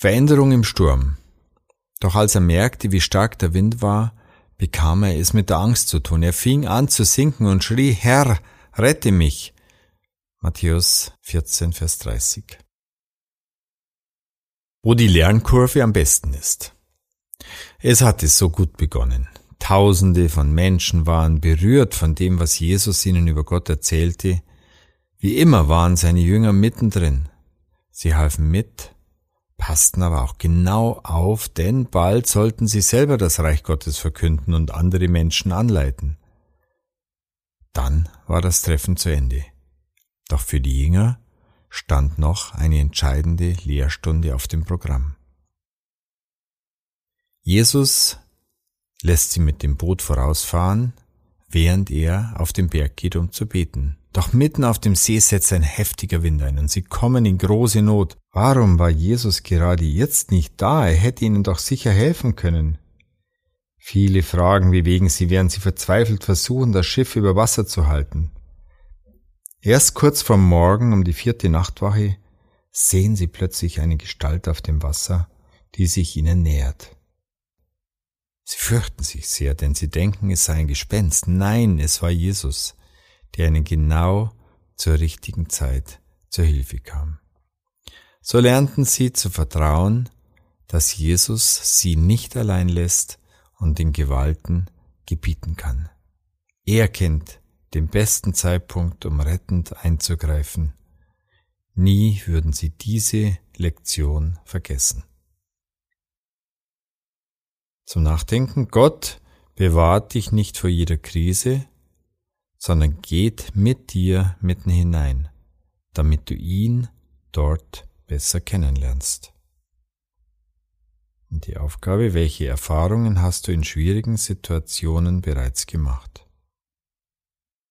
Veränderung im Sturm. Doch als er merkte, wie stark der Wind war, bekam er es mit der Angst zu tun. Er fing an zu sinken und schrie, Herr, rette mich. Matthäus 14, Vers 30. Wo die Lernkurve am besten ist. Es hatte so gut begonnen. Tausende von Menschen waren berührt von dem, was Jesus ihnen über Gott erzählte. Wie immer waren seine Jünger mittendrin. Sie halfen mit, passten aber auch genau auf, denn bald sollten sie selber das Reich Gottes verkünden und andere Menschen anleiten. Dann war das Treffen zu Ende. Doch für die Jünger stand noch eine entscheidende Lehrstunde auf dem Programm. Jesus lässt sie mit dem Boot vorausfahren, während er auf den Berg geht, um zu beten. Doch mitten auf dem See setzt ein heftiger Wind ein und sie kommen in große Not. Warum war Jesus gerade jetzt nicht da? Er hätte ihnen doch sicher helfen können. Viele Fragen bewegen sie, während sie verzweifelt versuchen, das Schiff über Wasser zu halten. Erst kurz vor Morgen um die vierte Nachtwache sehen sie plötzlich eine Gestalt auf dem Wasser, die sich ihnen nähert. Sie fürchten sich sehr, denn sie denken, es sei ein Gespenst. Nein, es war Jesus, der ihnen genau zur richtigen Zeit zur Hilfe kam. So lernten sie zu vertrauen, dass Jesus sie nicht allein lässt und den Gewalten gebieten kann. Er kennt den besten Zeitpunkt, um rettend einzugreifen. Nie würden sie diese Lektion vergessen zum Nachdenken. Gott bewahrt dich nicht vor jeder Krise, sondern geht mit dir mitten hinein, damit du ihn dort besser kennenlernst. Und die Aufgabe, welche Erfahrungen hast du in schwierigen Situationen bereits gemacht?